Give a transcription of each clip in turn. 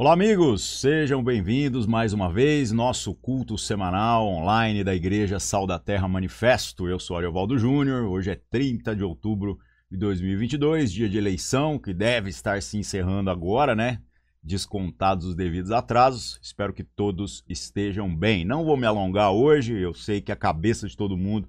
Olá, amigos! Sejam bem-vindos mais uma vez, nosso culto semanal online da Igreja Sal da Terra Manifesto. Eu sou Ariovaldo Júnior, hoje é 30 de outubro de 2022, dia de eleição, que deve estar se encerrando agora, né? Descontados os devidos atrasos. Espero que todos estejam bem. Não vou me alongar hoje, eu sei que a cabeça de todo mundo,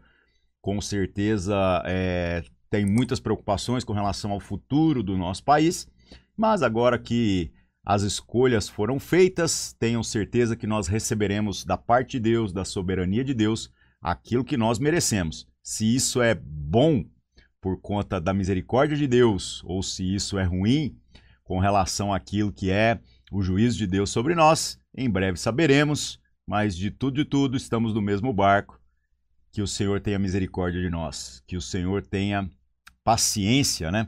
com certeza, é, tem muitas preocupações com relação ao futuro do nosso país, mas agora que as escolhas foram feitas, tenham certeza que nós receberemos da parte de Deus, da soberania de Deus, aquilo que nós merecemos. Se isso é bom por conta da misericórdia de Deus, ou se isso é ruim com relação àquilo que é o juízo de Deus sobre nós, em breve saberemos, mas de tudo e tudo estamos no mesmo barco. Que o Senhor tenha misericórdia de nós, que o Senhor tenha paciência, né?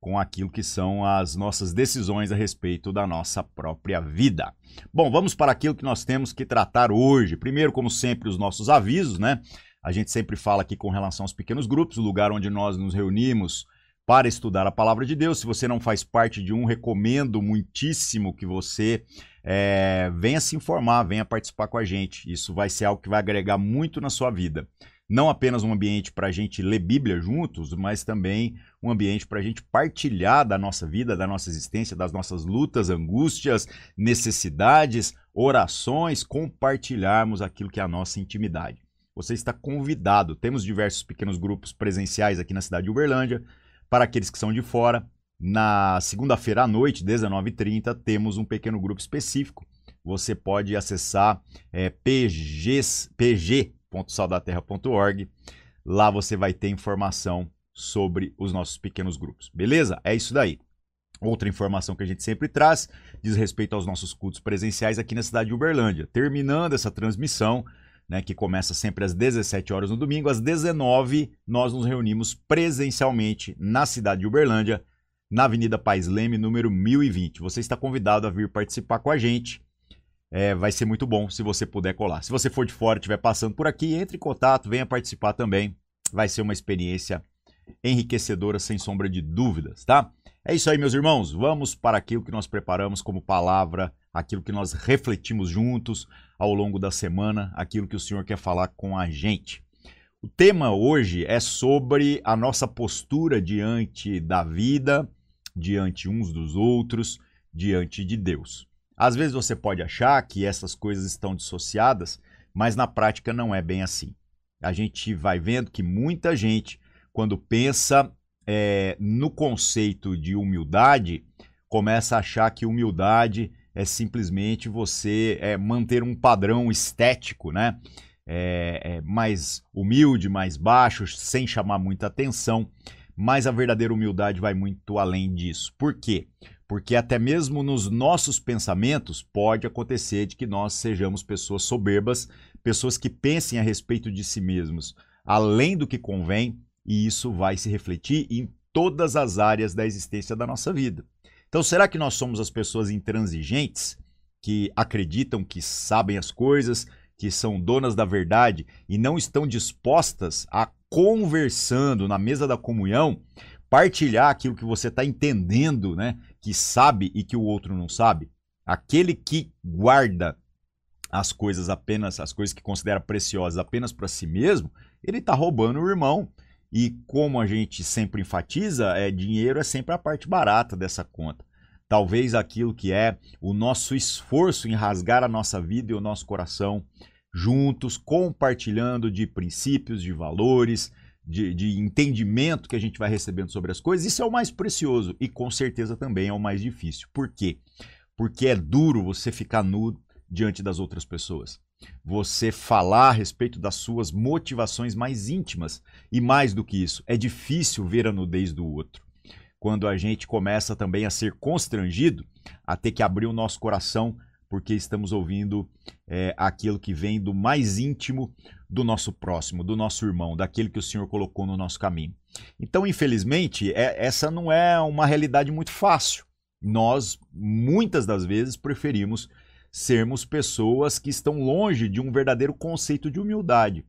Com aquilo que são as nossas decisões a respeito da nossa própria vida. Bom, vamos para aquilo que nós temos que tratar hoje. Primeiro, como sempre, os nossos avisos, né? A gente sempre fala aqui com relação aos pequenos grupos, o lugar onde nós nos reunimos para estudar a palavra de Deus. Se você não faz parte de um, recomendo muitíssimo que você é, venha se informar, venha participar com a gente. Isso vai ser algo que vai agregar muito na sua vida não apenas um ambiente para a gente ler Bíblia juntos, mas também um ambiente para a gente partilhar da nossa vida, da nossa existência, das nossas lutas, angústias, necessidades, orações, compartilharmos aquilo que é a nossa intimidade. Você está convidado. Temos diversos pequenos grupos presenciais aqui na cidade de Uberlândia. Para aqueles que são de fora, na segunda-feira à noite, 19h30, temos um pequeno grupo específico. Você pode acessar é, PGs, PG www.saldaterra.org. Lá você vai ter informação sobre os nossos pequenos grupos. Beleza? É isso daí. Outra informação que a gente sempre traz diz respeito aos nossos cultos presenciais aqui na cidade de Uberlândia. Terminando essa transmissão, né, que começa sempre às 17 horas no domingo, às 19 nós nos reunimos presencialmente na cidade de Uberlândia, na Avenida Pais Leme, número 1020. Você está convidado a vir participar com a gente é, vai ser muito bom se você puder colar. Se você for de fora e estiver passando por aqui, entre em contato, venha participar também. Vai ser uma experiência enriquecedora, sem sombra de dúvidas, tá? É isso aí, meus irmãos. Vamos para aquilo que nós preparamos como palavra, aquilo que nós refletimos juntos ao longo da semana, aquilo que o Senhor quer falar com a gente. O tema hoje é sobre a nossa postura diante da vida, diante uns dos outros, diante de Deus. Às vezes você pode achar que essas coisas estão dissociadas, mas na prática não é bem assim. A gente vai vendo que muita gente, quando pensa é, no conceito de humildade, começa a achar que humildade é simplesmente você é, manter um padrão estético, né? É, é, mais humilde, mais baixo, sem chamar muita atenção. Mas a verdadeira humildade vai muito além disso. Por quê? Porque até mesmo nos nossos pensamentos pode acontecer de que nós sejamos pessoas soberbas, pessoas que pensem a respeito de si mesmos além do que convém, e isso vai se refletir em todas as áreas da existência da nossa vida. Então, será que nós somos as pessoas intransigentes que acreditam que sabem as coisas, que são donas da verdade e não estão dispostas a conversando na mesa da comunhão, partilhar aquilo que você está entendendo, né? Que sabe e que o outro não sabe, aquele que guarda as coisas apenas, as coisas que considera preciosas apenas para si mesmo, ele está roubando o irmão. E como a gente sempre enfatiza, é dinheiro é sempre a parte barata dessa conta. Talvez aquilo que é o nosso esforço em rasgar a nossa vida e o nosso coração juntos, compartilhando de princípios, de valores, de, de, entendimento que a gente vai recebendo sobre as coisas, isso é o mais precioso e com certeza também é o mais difícil. Por quê? Porque é duro você ficar nu diante das outras pessoas. Você falar a respeito das suas motivações mais íntimas. E mais do que isso, é difícil ver a nudez do outro. Quando a gente começa também a ser constrangido, a ter que abrir o nosso coração porque estamos ouvindo é, aquilo que vem do mais íntimo do nosso próximo, do nosso irmão, daquele que o Senhor colocou no nosso caminho. Então, infelizmente, é, essa não é uma realidade muito fácil. Nós, muitas das vezes, preferimos sermos pessoas que estão longe de um verdadeiro conceito de humildade.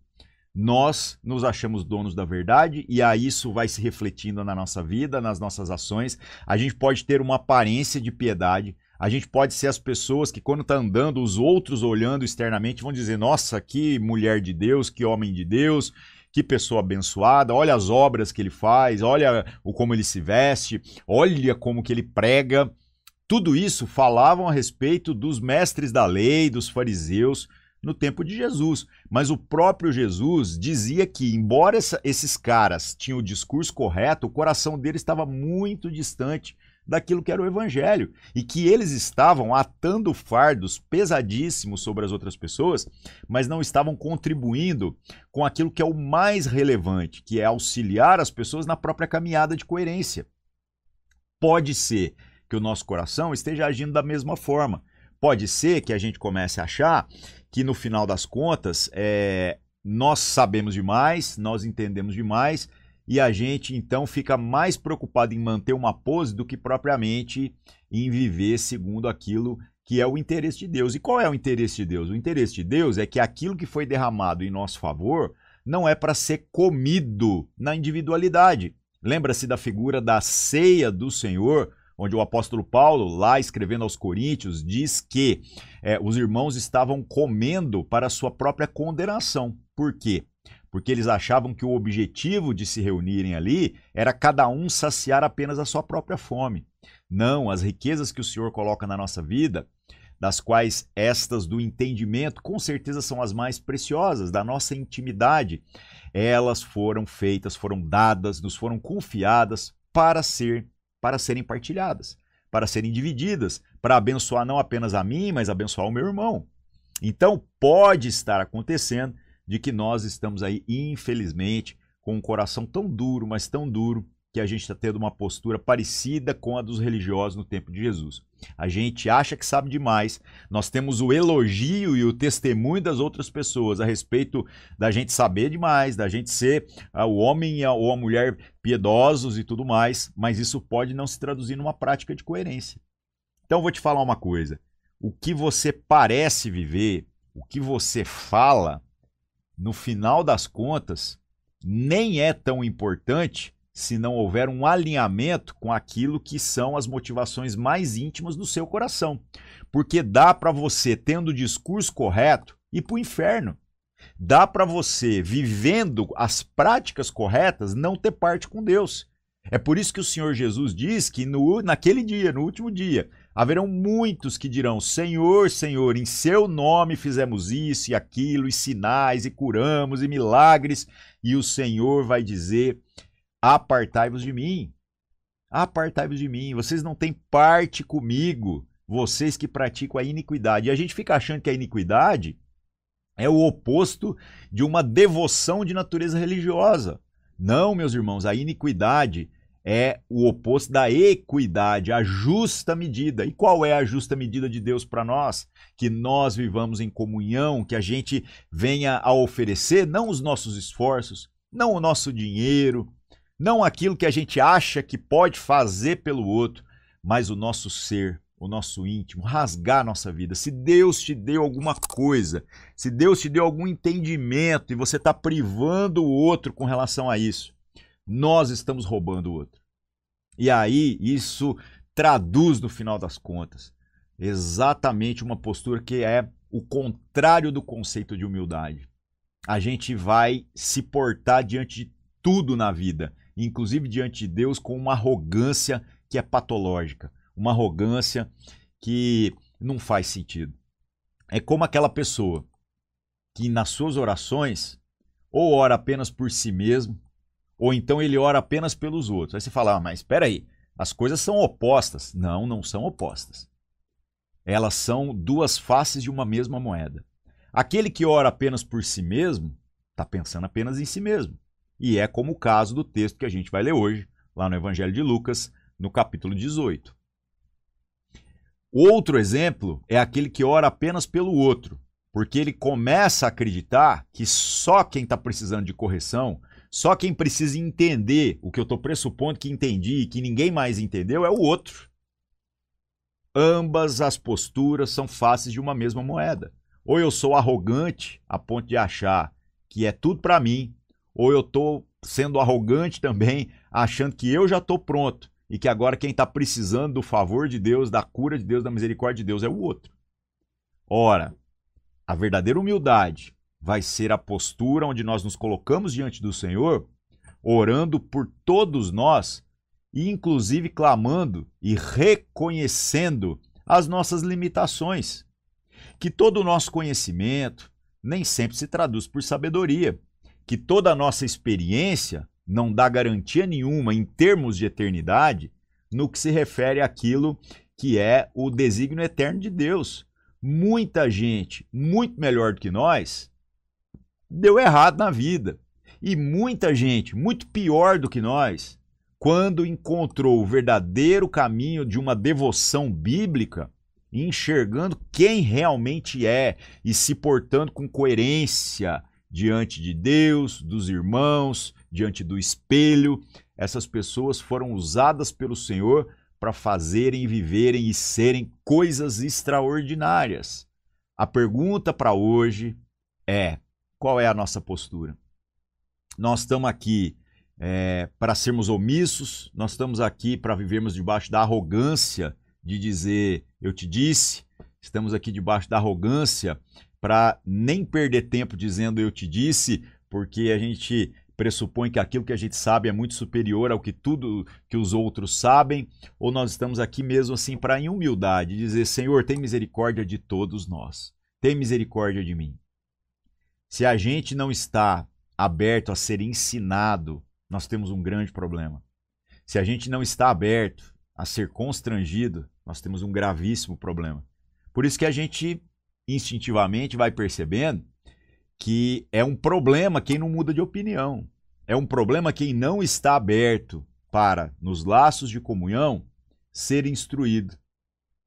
Nós nos achamos donos da verdade e aí isso vai se refletindo na nossa vida, nas nossas ações. A gente pode ter uma aparência de piedade, A gente pode ser as pessoas que, quando tá andando, os outros olhando externamente vão dizer: Nossa, que mulher de Deus, que homem de Deus, que pessoa abençoada, olha as obras que ele faz, olha o como ele se veste, olha como que ele prega. Tudo isso falavam a respeito dos mestres da lei, dos fariseus, no tempo de Jesus. Mas o próprio Jesus dizia que, embora essa, esses caras tinham o discurso correto, o coração deles estava muito distante daquilo que era o evangelho e que eles estavam atando fardos pesadíssimos sobre as outras pessoas, mas não estavam contribuindo com aquilo que é o mais relevante, que é auxiliar as pessoas na própria caminhada de coerência. Pode ser que o nosso coração esteja agindo da mesma forma. Pode ser que a gente comece a achar que no final das contas é, nós sabemos demais, nós entendemos demais e a gente então fica mais preocupado em manter uma pose do que propriamente em viver segundo aquilo que é o interesse de Deus. E qual é o interesse de Deus? O interesse de Deus é que aquilo que foi derramado em nosso favor não é para ser comido na individualidade. Lembra-se da figura da ceia do Senhor, onde o apóstolo Paulo, lá escrevendo aos Coríntios, diz que é, os irmãos estavam comendo para sua própria condenação. Por quê? Porque eles achavam que o objetivo de se reunirem ali era cada um saciar apenas a sua própria fome. Não, as riquezas que o Senhor coloca na nossa vida, das quais estas do entendimento com certeza são as mais preciosas, da nossa intimidade, elas foram feitas, foram dadas, nos foram confiadas para ser para serem partilhadas, para serem divididas, para abençoar não apenas a mim, mas abençoar o meu irmão. Então, pode estar acontecendo de que nós estamos aí, infelizmente, com um coração tão duro, mas tão duro, que a gente está tendo uma postura parecida com a dos religiosos no tempo de Jesus. A gente acha que sabe demais, nós temos o elogio e o testemunho das outras pessoas a respeito da gente saber demais, da gente ser uh, o homem ou a mulher piedosos e tudo mais, mas isso pode não se traduzir numa prática de coerência. Então vou te falar uma coisa: o que você parece viver, o que você fala, no final das contas, nem é tão importante se não houver um alinhamento com aquilo que são as motivações mais íntimas do seu coração. Porque dá para você, tendo o discurso correto, ir para o inferno. Dá para você, vivendo as práticas corretas, não ter parte com Deus. É por isso que o Senhor Jesus diz que no, naquele dia, no último dia, Haverão muitos que dirão: Senhor, Senhor, em seu nome fizemos isso e aquilo, e sinais, e curamos, e milagres. E o Senhor vai dizer: Apartai-vos de mim. Apartai-vos de mim. Vocês não têm parte comigo, vocês que praticam a iniquidade. E a gente fica achando que a iniquidade é o oposto de uma devoção de natureza religiosa. Não, meus irmãos, a iniquidade é o oposto da equidade, a justa medida. E qual é a justa medida de Deus para nós? Que nós vivamos em comunhão, que a gente venha a oferecer não os nossos esforços, não o nosso dinheiro, não aquilo que a gente acha que pode fazer pelo outro, mas o nosso ser, o nosso íntimo, rasgar a nossa vida. Se Deus te deu alguma coisa, se Deus te deu algum entendimento e você está privando o outro com relação a isso, nós estamos roubando o outro. E aí isso traduz, no final das contas, exatamente uma postura que é o contrário do conceito de humildade. A gente vai se portar diante de tudo na vida, inclusive diante de Deus, com uma arrogância que é patológica, uma arrogância que não faz sentido. É como aquela pessoa que nas suas orações ou ora apenas por si mesmo, ou então ele ora apenas pelos outros. Aí você fala, ah, mas espera aí, as coisas são opostas. Não, não são opostas. Elas são duas faces de uma mesma moeda. Aquele que ora apenas por si mesmo, está pensando apenas em si mesmo. E é como o caso do texto que a gente vai ler hoje, lá no Evangelho de Lucas, no capítulo 18. Outro exemplo é aquele que ora apenas pelo outro, porque ele começa a acreditar que só quem está precisando de correção, só quem precisa entender o que eu estou pressupondo que entendi e que ninguém mais entendeu é o outro. Ambas as posturas são faces de uma mesma moeda. Ou eu sou arrogante a ponto de achar que é tudo para mim, ou eu estou sendo arrogante também, achando que eu já estou pronto e que agora quem está precisando do favor de Deus, da cura de Deus, da misericórdia de Deus é o outro. Ora, a verdadeira humildade vai ser a postura onde nós nos colocamos diante do Senhor, orando por todos nós e inclusive clamando e reconhecendo as nossas limitações. Que todo o nosso conhecimento nem sempre se traduz por sabedoria, que toda a nossa experiência não dá garantia nenhuma em termos de eternidade no que se refere àquilo que é o desígnio eterno de Deus. Muita gente, muito melhor do que nós, deu errado na vida. E muita gente, muito pior do que nós, quando encontrou o verdadeiro caminho de uma devoção bíblica, enxergando quem realmente é e se portando com coerência diante de Deus, dos irmãos, diante do espelho. Essas pessoas foram usadas pelo Senhor para fazerem, viverem e serem coisas extraordinárias. A pergunta para hoje é: qual é a nossa postura? Nós estamos aqui é, para sermos omissos, nós estamos aqui para vivermos debaixo da arrogância de dizer eu te disse, estamos aqui debaixo da arrogância para nem perder tempo dizendo eu te disse, porque a gente pressupõe que aquilo que a gente sabe é muito superior ao que tudo que os outros sabem, ou nós estamos aqui mesmo assim para em humildade dizer, Senhor, tem misericórdia de todos nós. Tem misericórdia de mim. Se a gente não está aberto a ser ensinado, nós temos um grande problema. Se a gente não está aberto a ser constrangido, nós temos um gravíssimo problema. Por isso que a gente instintivamente vai percebendo que é um problema quem não muda de opinião. É um problema quem não está aberto para, nos laços de comunhão, ser instruído.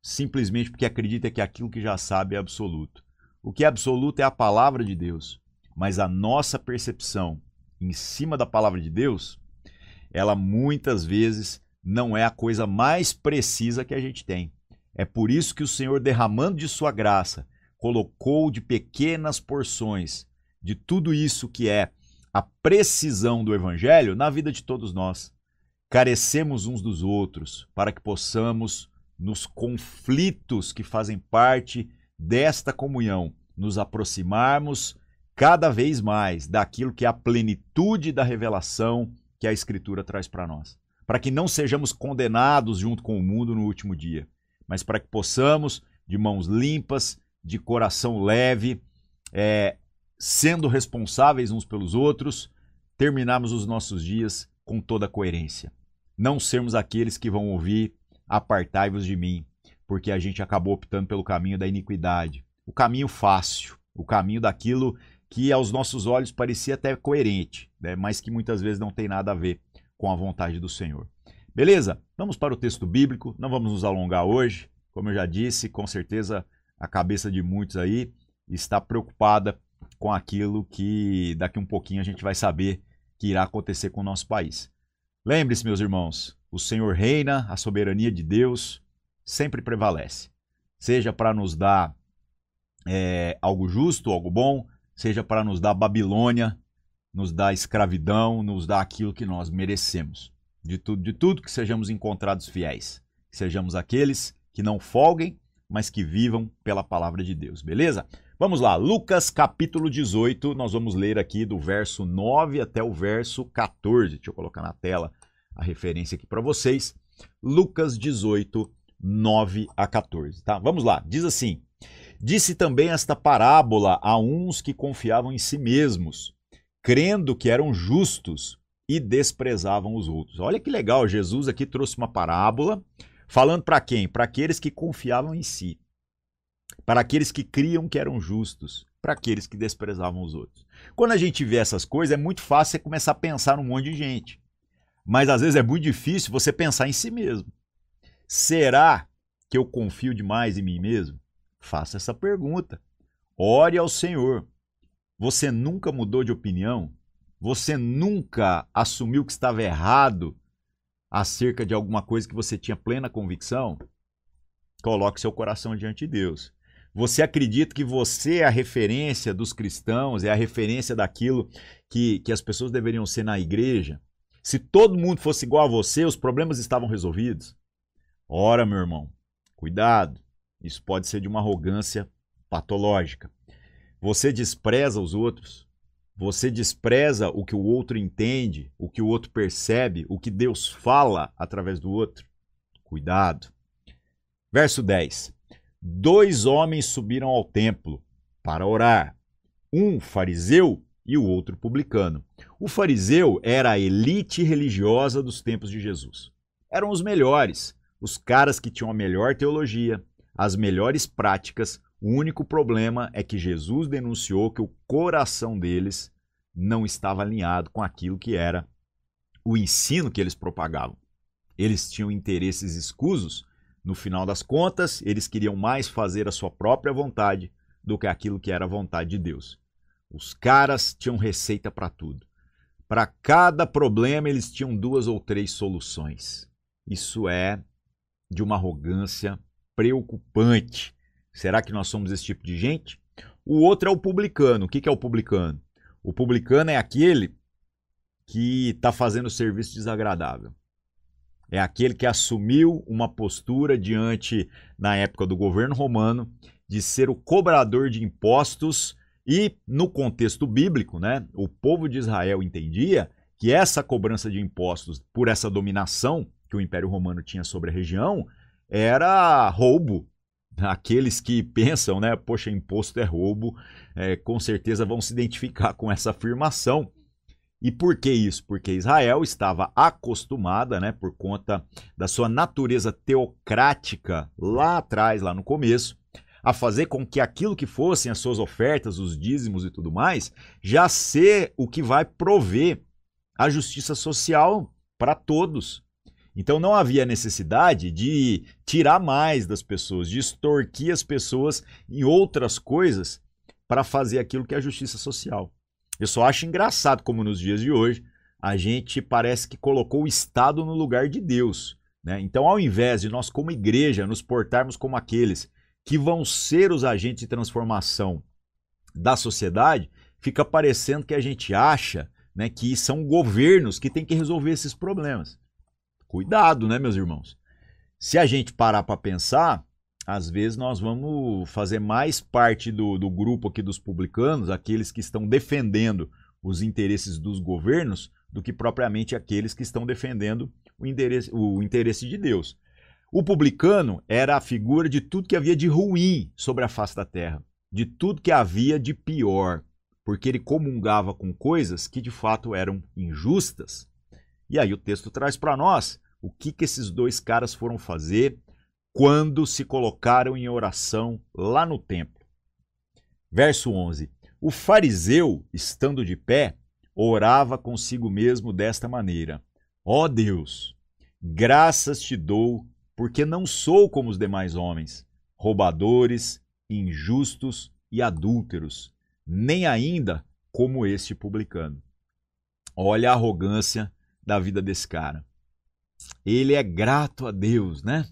Simplesmente porque acredita que aquilo que já sabe é absoluto. O que é absoluto é a palavra de Deus. Mas a nossa percepção em cima da palavra de Deus, ela muitas vezes não é a coisa mais precisa que a gente tem. É por isso que o Senhor, derramando de sua graça, colocou de pequenas porções de tudo isso que é a precisão do Evangelho na vida de todos nós. Carecemos uns dos outros para que possamos, nos conflitos que fazem parte desta comunhão, nos aproximarmos cada vez mais daquilo que é a plenitude da revelação que a Escritura traz para nós para que não sejamos condenados junto com o mundo no último dia, mas para que possamos, de mãos limpas, de coração leve, é, sendo responsáveis uns pelos outros, terminarmos os nossos dias com toda coerência. Não sermos aqueles que vão ouvir apartai-vos de mim, porque a gente acabou optando pelo caminho da iniquidade, o caminho fácil, o caminho daquilo que aos nossos olhos parecia até coerente, né, mas que muitas vezes não tem nada a ver com a vontade do Senhor. Beleza? Vamos para o texto bíblico, não vamos nos alongar hoje. Como eu já disse, com certeza a cabeça de muitos aí está preocupada com aquilo que daqui um pouquinho a gente vai saber que irá acontecer com o nosso país. Lembre-se, meus irmãos, o Senhor reina, a soberania de Deus sempre prevalece. Seja para nos dar é, algo justo, algo bom, seja para nos dar Babilônia, nos dá escravidão, nos dá aquilo que nós merecemos. De tudo, de tudo que sejamos encontrados fiéis. Que sejamos aqueles que não folguem, mas que vivam pela palavra de Deus, beleza? Vamos lá, Lucas capítulo 18, nós vamos ler aqui do verso 9 até o verso 14. Deixa eu colocar na tela a referência aqui para vocês. Lucas 18, 9 a 14, tá? Vamos lá, diz assim: Disse também esta parábola a uns que confiavam em si mesmos crendo que eram justos e desprezavam os outros. Olha que legal, Jesus aqui trouxe uma parábola falando para quem? Para aqueles que confiavam em si, para aqueles que criam que eram justos, para aqueles que desprezavam os outros. Quando a gente vê essas coisas, é muito fácil você começar a pensar num monte de gente. Mas às vezes é muito difícil você pensar em si mesmo. Será que eu confio demais em mim mesmo? Faça essa pergunta. Ore ao Senhor. Você nunca mudou de opinião? Você nunca assumiu que estava errado acerca de alguma coisa que você tinha plena convicção? Coloque seu coração diante de Deus. Você acredita que você é a referência dos cristãos, é a referência daquilo que, que as pessoas deveriam ser na igreja? Se todo mundo fosse igual a você, os problemas estavam resolvidos. Ora, meu irmão, cuidado. Isso pode ser de uma arrogância patológica. Você despreza os outros. Você despreza o que o outro entende, o que o outro percebe, o que Deus fala através do outro. Cuidado. Verso 10. Dois homens subiram ao templo para orar, um fariseu e o outro publicano. O fariseu era a elite religiosa dos tempos de Jesus. Eram os melhores, os caras que tinham a melhor teologia, as melhores práticas. O único problema é que Jesus denunciou que o coração deles não estava alinhado com aquilo que era o ensino que eles propagavam. Eles tinham interesses escusos. No final das contas, eles queriam mais fazer a sua própria vontade do que aquilo que era a vontade de Deus. Os caras tinham receita para tudo. Para cada problema, eles tinham duas ou três soluções. Isso é de uma arrogância preocupante. Será que nós somos esse tipo de gente? O outro é o publicano. O que é o publicano? O publicano é aquele que está fazendo serviço desagradável. É aquele que assumiu uma postura diante, na época do governo romano, de ser o cobrador de impostos e, no contexto bíblico, né, o povo de Israel entendia que essa cobrança de impostos por essa dominação que o Império Romano tinha sobre a região era roubo. Aqueles que pensam, né, poxa, imposto é roubo, é, com certeza vão se identificar com essa afirmação. E por que isso? Porque Israel estava acostumada, né, por conta da sua natureza teocrática lá atrás, lá no começo, a fazer com que aquilo que fossem as suas ofertas, os dízimos e tudo mais, já ser o que vai prover a justiça social para todos. Então não havia necessidade de tirar mais das pessoas, de extorquir as pessoas em outras coisas para fazer aquilo que é a justiça social. Eu só acho engraçado como nos dias de hoje a gente parece que colocou o Estado no lugar de Deus. Né? Então, ao invés de nós, como igreja, nos portarmos como aqueles que vão ser os agentes de transformação da sociedade, fica parecendo que a gente acha né, que são governos que têm que resolver esses problemas. Cuidado, né, meus irmãos? Se a gente parar para pensar, às vezes nós vamos fazer mais parte do, do grupo aqui dos publicanos, aqueles que estão defendendo os interesses dos governos, do que propriamente aqueles que estão defendendo o interesse, o interesse de Deus. O publicano era a figura de tudo que havia de ruim sobre a face da terra, de tudo que havia de pior, porque ele comungava com coisas que de fato eram injustas. E aí o texto traz para nós o que, que esses dois caras foram fazer quando se colocaram em oração lá no templo. Verso 11: O fariseu, estando de pé, orava consigo mesmo desta maneira: Ó oh Deus, graças te dou, porque não sou como os demais homens, roubadores, injustos e adúlteros, nem ainda como este publicano. Olha a arrogância da vida desse cara ele é grato a Deus, né?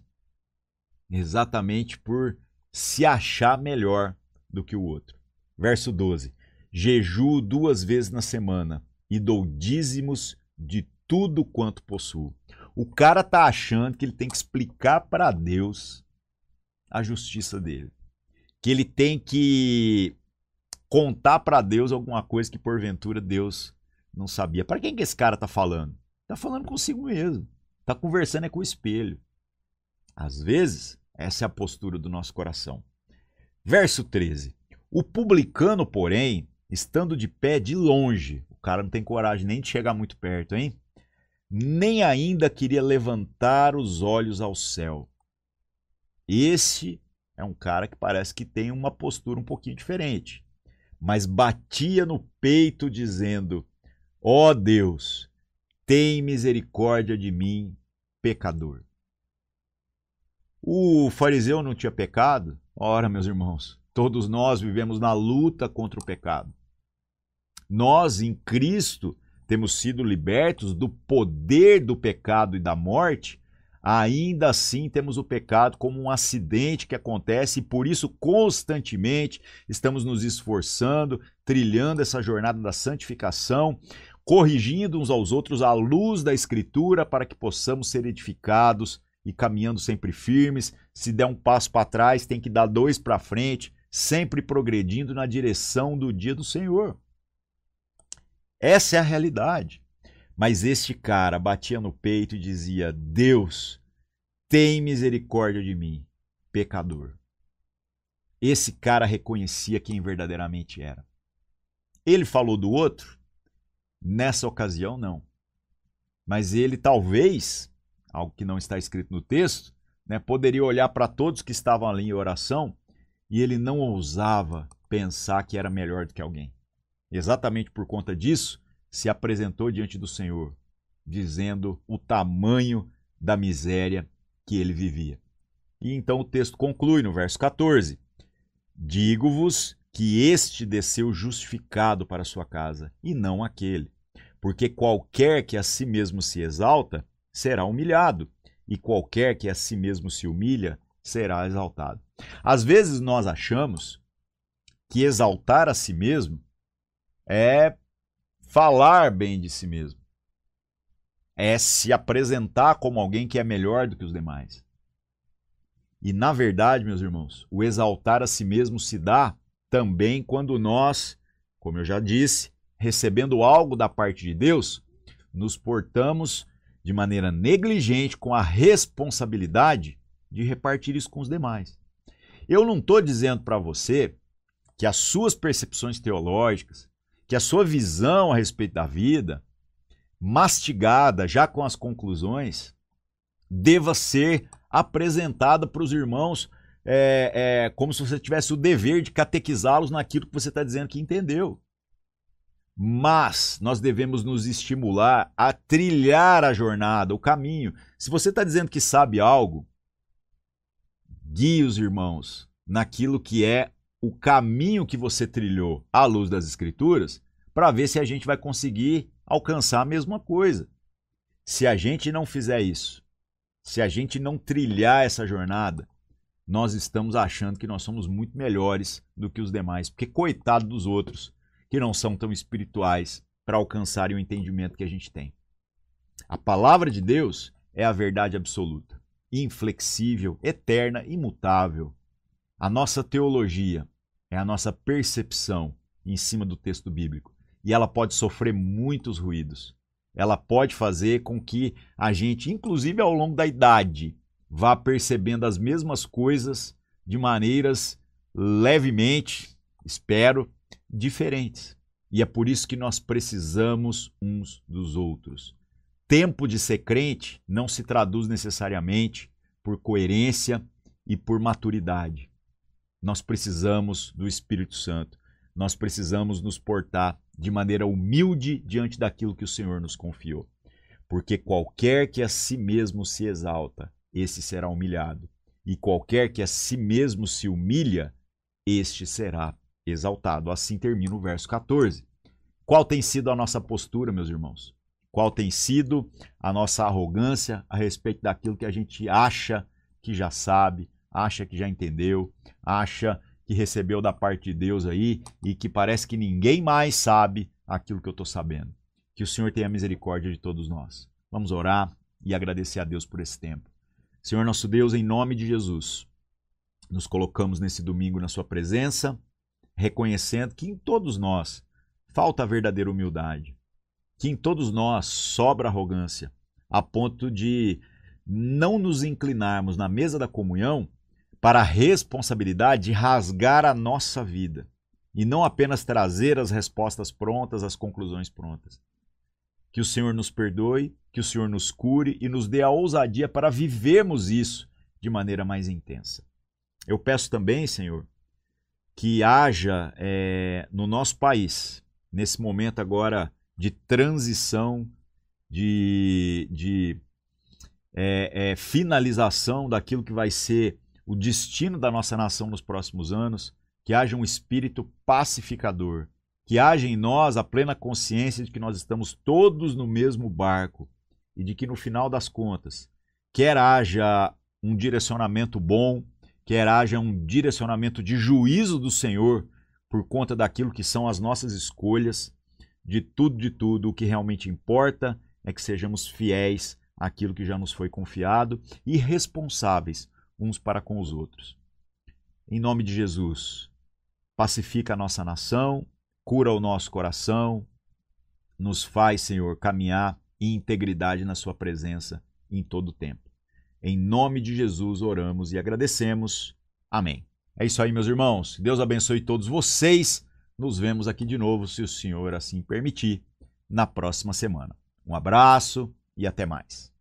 Exatamente por se achar melhor do que o outro. Verso 12: Jejuo duas vezes na semana e dou dízimos de tudo quanto possuo. O cara tá achando que ele tem que explicar para Deus a justiça dele. Que ele tem que contar para Deus alguma coisa que porventura Deus não sabia. Para quem que esse cara tá falando? Tá falando consigo mesmo. Está conversando é com o espelho. Às vezes, essa é a postura do nosso coração. Verso 13. O publicano, porém, estando de pé de longe, o cara não tem coragem nem de chegar muito perto, hein? Nem ainda queria levantar os olhos ao céu. Esse é um cara que parece que tem uma postura um pouquinho diferente, mas batia no peito dizendo: Ó oh Deus, tem misericórdia de mim, pecador. O fariseu não tinha pecado? Ora, meus irmãos, todos nós vivemos na luta contra o pecado. Nós, em Cristo, temos sido libertos do poder do pecado e da morte, ainda assim temos o pecado como um acidente que acontece e por isso constantemente estamos nos esforçando, trilhando essa jornada da santificação, corrigindo uns aos outros à luz da Escritura, para que possamos ser edificados e caminhando sempre firmes. Se der um passo para trás, tem que dar dois para frente, sempre progredindo na direção do dia do Senhor. Essa é a realidade. Mas este cara batia no peito e dizia: Deus, tem misericórdia de mim, pecador. Esse cara reconhecia quem verdadeiramente era. Ele falou do outro? Nessa ocasião, não. Mas ele talvez, algo que não está escrito no texto, né, poderia olhar para todos que estavam ali em oração e ele não ousava pensar que era melhor do que alguém. Exatamente por conta disso, se apresentou diante do Senhor, dizendo o tamanho da miséria que ele vivia. E então o texto conclui no verso 14: Digo-vos que este desceu justificado para sua casa, e não aquele. Porque qualquer que a si mesmo se exalta, será humilhado, e qualquer que a si mesmo se humilha, será exaltado. Às vezes nós achamos que exaltar a si mesmo é falar bem de si mesmo, é se apresentar como alguém que é melhor do que os demais. E na verdade, meus irmãos, o exaltar a si mesmo se dá também quando nós, como eu já disse, recebendo algo da parte de Deus, nos portamos de maneira negligente com a responsabilidade de repartir isso com os demais. Eu não estou dizendo para você que as suas percepções teológicas, que a sua visão a respeito da vida, mastigada já com as conclusões, deva ser apresentada para os irmãos é, é, como se você tivesse o dever de catequizá-los naquilo que você está dizendo que entendeu. Mas nós devemos nos estimular a trilhar a jornada, o caminho. Se você está dizendo que sabe algo, guie os irmãos naquilo que é o caminho que você trilhou à luz das Escrituras, para ver se a gente vai conseguir alcançar a mesma coisa. Se a gente não fizer isso, se a gente não trilhar essa jornada, nós estamos achando que nós somos muito melhores do que os demais, porque coitado dos outros que não são tão espirituais para alcançarem o entendimento que a gente tem. A palavra de Deus é a verdade absoluta, inflexível, eterna, imutável. A nossa teologia é a nossa percepção em cima do texto bíblico e ela pode sofrer muitos ruídos. Ela pode fazer com que a gente, inclusive ao longo da idade, vá percebendo as mesmas coisas de maneiras levemente, espero, diferentes. E é por isso que nós precisamos uns dos outros. Tempo de ser crente não se traduz necessariamente por coerência e por maturidade. Nós precisamos do Espírito Santo. Nós precisamos nos portar de maneira humilde diante daquilo que o Senhor nos confiou. Porque qualquer que a si mesmo se exalta, esse será humilhado. E qualquer que a si mesmo se humilha, este será exaltado. Assim termina o verso 14. Qual tem sido a nossa postura, meus irmãos? Qual tem sido a nossa arrogância a respeito daquilo que a gente acha que já sabe, acha que já entendeu, acha que recebeu da parte de Deus aí e que parece que ninguém mais sabe aquilo que eu estou sabendo. Que o Senhor tenha misericórdia de todos nós. Vamos orar e agradecer a Deus por esse tempo. Senhor nosso Deus, em nome de Jesus, nos colocamos nesse domingo na Sua presença reconhecendo que em todos nós falta a verdadeira humildade, que em todos nós sobra arrogância, a ponto de não nos inclinarmos na mesa da comunhão para a responsabilidade de rasgar a nossa vida e não apenas trazer as respostas prontas, as conclusões prontas. Que o Senhor nos perdoe, que o Senhor nos cure e nos dê a ousadia para vivermos isso de maneira mais intensa. Eu peço também, Senhor, que haja é, no nosso país, nesse momento agora de transição, de, de é, é, finalização daquilo que vai ser o destino da nossa nação nos próximos anos, que haja um espírito pacificador, que haja em nós a plena consciência de que nós estamos todos no mesmo barco e de que no final das contas, quer haja um direcionamento bom, quer haja um direcionamento de juízo do Senhor por conta daquilo que são as nossas escolhas, de tudo, de tudo, o que realmente importa é que sejamos fiéis àquilo que já nos foi confiado e responsáveis uns para com os outros. Em nome de Jesus, pacifica a nossa nação, cura o nosso coração, nos faz, Senhor, caminhar em integridade na Sua presença em todo o tempo. Em nome de Jesus oramos e agradecemos. Amém. É isso aí, meus irmãos. Deus abençoe todos vocês. Nos vemos aqui de novo, se o Senhor assim permitir, na próxima semana. Um abraço e até mais.